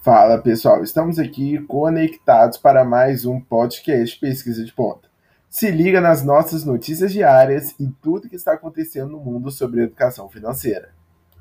Fala pessoal, estamos aqui conectados para mais um podcast Pesquisa de Ponta. Se liga nas nossas notícias diárias e tudo que está acontecendo no mundo sobre educação financeira.